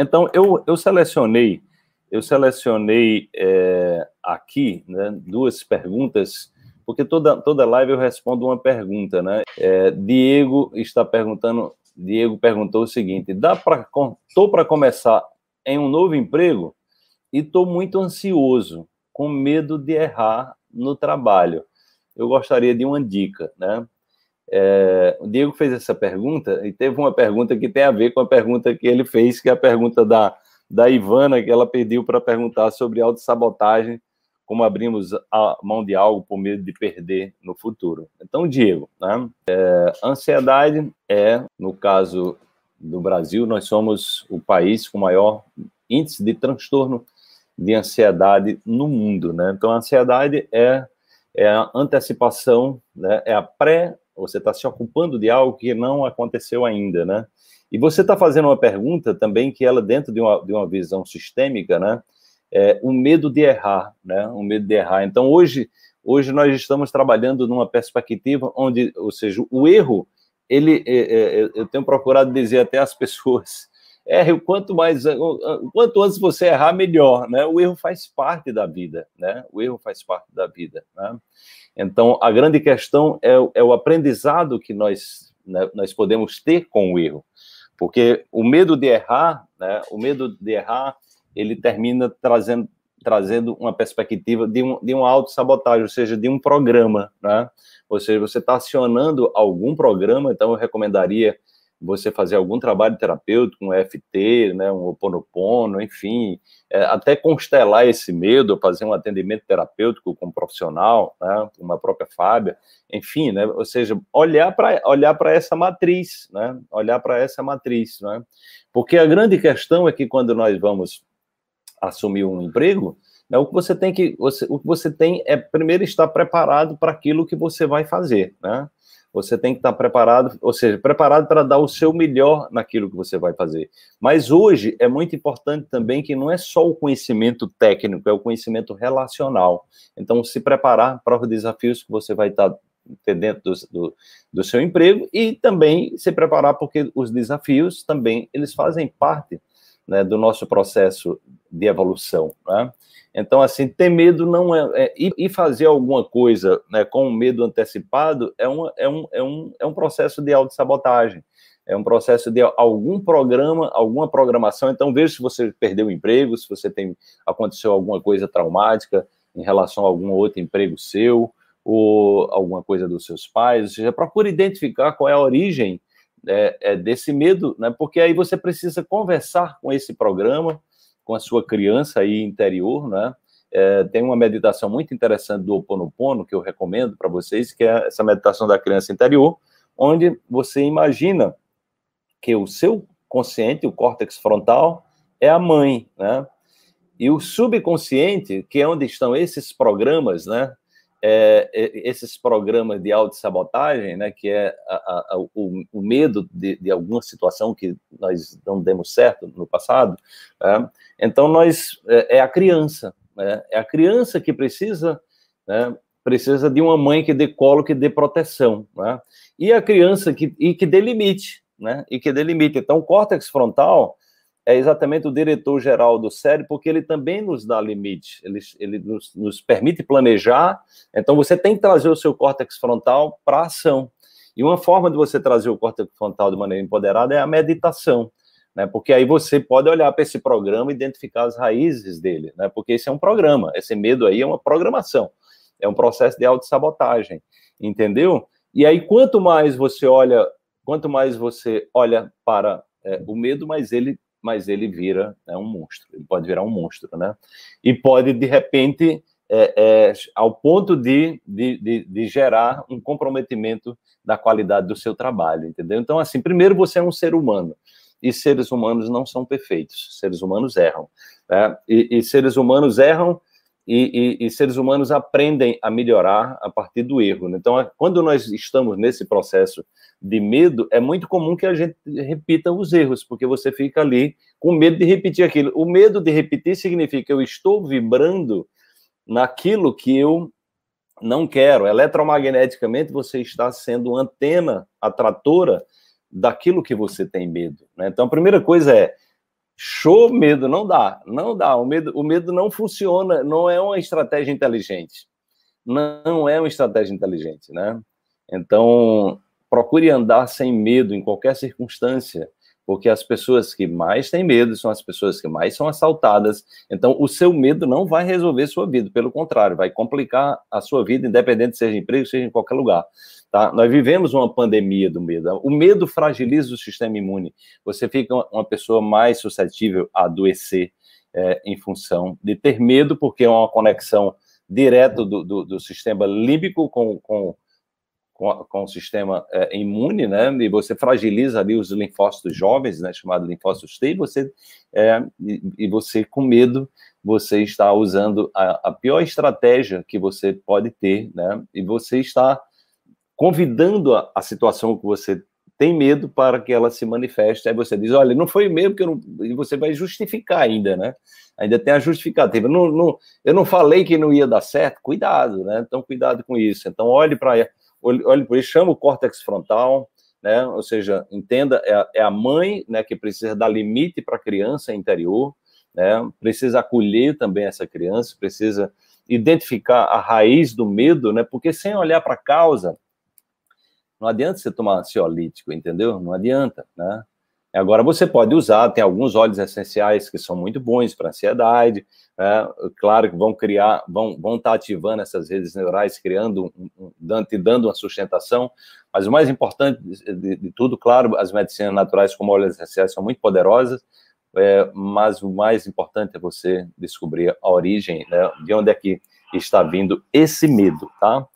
Então, eu, eu selecionei, eu selecionei é, aqui né, duas perguntas, porque toda, toda live eu respondo uma pergunta, né? É, Diego está perguntando, Diego perguntou o seguinte: dá para estou para começar em um novo emprego e estou muito ansioso, com medo de errar no trabalho. Eu gostaria de uma dica, né? É, o Diego fez essa pergunta e teve uma pergunta que tem a ver com a pergunta que ele fez, que é a pergunta da, da Ivana, que ela pediu para perguntar sobre autossabotagem, como abrimos a mão de algo por medo de perder no futuro. Então, Diego, né, é, ansiedade é, no caso do Brasil, nós somos o país com maior índice de transtorno de ansiedade no mundo. Né? Então, a ansiedade é, é a antecipação, né, é a pré você está se ocupando de algo que não aconteceu ainda, né? E você está fazendo uma pergunta também que ela, dentro de uma, de uma visão sistêmica, né? É, o medo de errar, né? O medo de errar. Então, hoje, hoje nós estamos trabalhando numa perspectiva onde, ou seja, o erro, ele, é, é, é eu tenho procurado dizer até às pessoas, erre o quanto mais, quanto antes você errar, melhor, né? O erro faz parte da vida, né? O erro faz parte da vida, né? Então, a grande questão é, é o aprendizado que nós, né, nós podemos ter com o erro. Porque o medo de errar, né, o medo de errar, ele termina trazendo, trazendo uma perspectiva de, um, de uma autossabotagem, ou seja, de um programa, né? Ou seja, você está acionando algum programa, então eu recomendaria você fazer algum trabalho terapêutico, um EFT, né, um Oponopono, enfim, é, até constelar esse medo, fazer um atendimento terapêutico com um profissional, né, uma própria Fábia, enfim, né, ou seja, olhar para olhar essa matriz, né, olhar para essa matriz, né, porque a grande questão é que quando nós vamos assumir um emprego, né, o que você tem que você, o que você tem é primeiro estar preparado para aquilo que você vai fazer, né? Você tem que estar preparado, ou seja, preparado para dar o seu melhor naquilo que você vai fazer. Mas hoje é muito importante também que não é só o conhecimento técnico, é o conhecimento relacional. Então, se preparar para os desafios que você vai estar dentro do, do, do seu emprego e também se preparar porque os desafios também eles fazem parte né, do nosso processo de evolução. Né? Então, assim, ter medo não é, é e fazer alguma coisa né, com medo antecipado é, é, um, é, um, é um processo de autossabotagem, é um processo de algum programa, alguma programação. Então, veja se você perdeu o emprego, se você tem aconteceu alguma coisa traumática em relação a algum outro emprego seu, ou alguma coisa dos seus pais, ou seja, procure identificar qual é a origem é, é, desse medo, né? Porque aí você precisa conversar com esse programa, com a sua criança aí interior, né? É, tem uma meditação muito interessante do Ho Oponopono que eu recomendo para vocês, que é essa meditação da criança interior, onde você imagina que o seu consciente, o córtex frontal, é a mãe, né? E o subconsciente, que é onde estão esses programas, né? É, é, esses programas de autossabotagem, né, que é a, a, o, o, medo de, de, alguma situação que nós não demos certo no passado, né? então nós é, é a criança, né? é a criança que precisa, né, precisa de uma mãe que dê colo, que dê proteção, né? e a criança que, e que dê limite, né, e que dê limite. Então o córtex frontal é exatamente o diretor-geral do cérebro, porque ele também nos dá limite, ele, ele nos, nos, permite planejar. Então, você tem que trazer o seu córtex frontal para a ação. E uma forma de você trazer o córtex frontal de maneira empoderada é a meditação, né? Porque aí você pode olhar para esse programa e identificar as raízes dele, né? Porque esse é um programa, esse medo aí é uma programação, é um processo de autossabotagem, entendeu? E aí, quanto mais você olha, quanto mais você olha para é, o medo, mais ele mas ele vira né, um monstro. Ele pode virar um monstro, né? E pode, de repente, é, é, ao ponto de, de, de, de, gerar um comprometimento da qualidade do seu trabalho, entendeu? Então, assim, primeiro você é um ser humano, e seres humanos não são perfeitos, seres humanos erram, né? e, e seres humanos erram e, e, e, seres humanos aprendem a melhorar a partir do erro. Né? Então, quando nós estamos nesse processo de medo, é muito comum que a gente repita os erros, porque você fica ali com medo de repetir aquilo. O medo de repetir significa que eu estou vibrando naquilo que eu não quero. Eletromagneticamente, você está sendo antena atratora daquilo que você tem medo. Né? Então, a primeira coisa é Show medo, não dá, não dá. O medo, o medo não funciona, não é uma estratégia inteligente. Não é uma estratégia inteligente, né? Então, procure andar sem medo em qualquer circunstância, porque as pessoas que mais têm medo são as pessoas que mais são assaltadas. Então, o seu medo não vai resolver sua vida, pelo contrário, vai complicar a sua vida, independente seja emprego, seja em qualquer lugar. Tá? Nós vivemos uma pandemia do medo. O medo fragiliza o sistema imune. Você fica uma pessoa mais suscetível a adoecer é, em função de ter medo, porque é uma conexão direta do, do, do sistema límbico com, com, com, com o sistema é, imune, né? E você fragiliza ali os linfócitos jovens, né? Chamado linfócitos T, e você, é, e, e você com medo você está usando a, a, pior estratégia que você pode ter, né? E você está convidando a, a, situação que você tem medo para que ela se manifeste. Aí você diz, olha, não foi mesmo que eu não... E você vai justificar ainda, né? Ainda tem a justificativa. Não, não, eu não falei que não ia dar certo. Cuidado, né? Então, cuidado com isso. Então, olhe para olhe, por isso, chama o córtex frontal, né? Ou seja, entenda, é a, é a mãe né, que precisa dar limite para a criança interior, né? Precisa acolher também essa criança, precisa identificar a raiz do medo, né? Porque sem olhar para a causa, não adianta você tomar ansiolítico, entendeu? Não adianta, né? Agora você pode usar, tem alguns óleos essenciais que são muito bons para ansiedade, né? claro que vão criar, vão, vão estar tá ativando essas redes neurais, criando, dando, dando uma sustentação, mas o mais importante de, de, tudo, claro, as medicinas naturais como óleos essenciais são muito poderosas, é, mas o mais importante é você descobrir a origem, né? de onde é que está vindo esse medo, tá?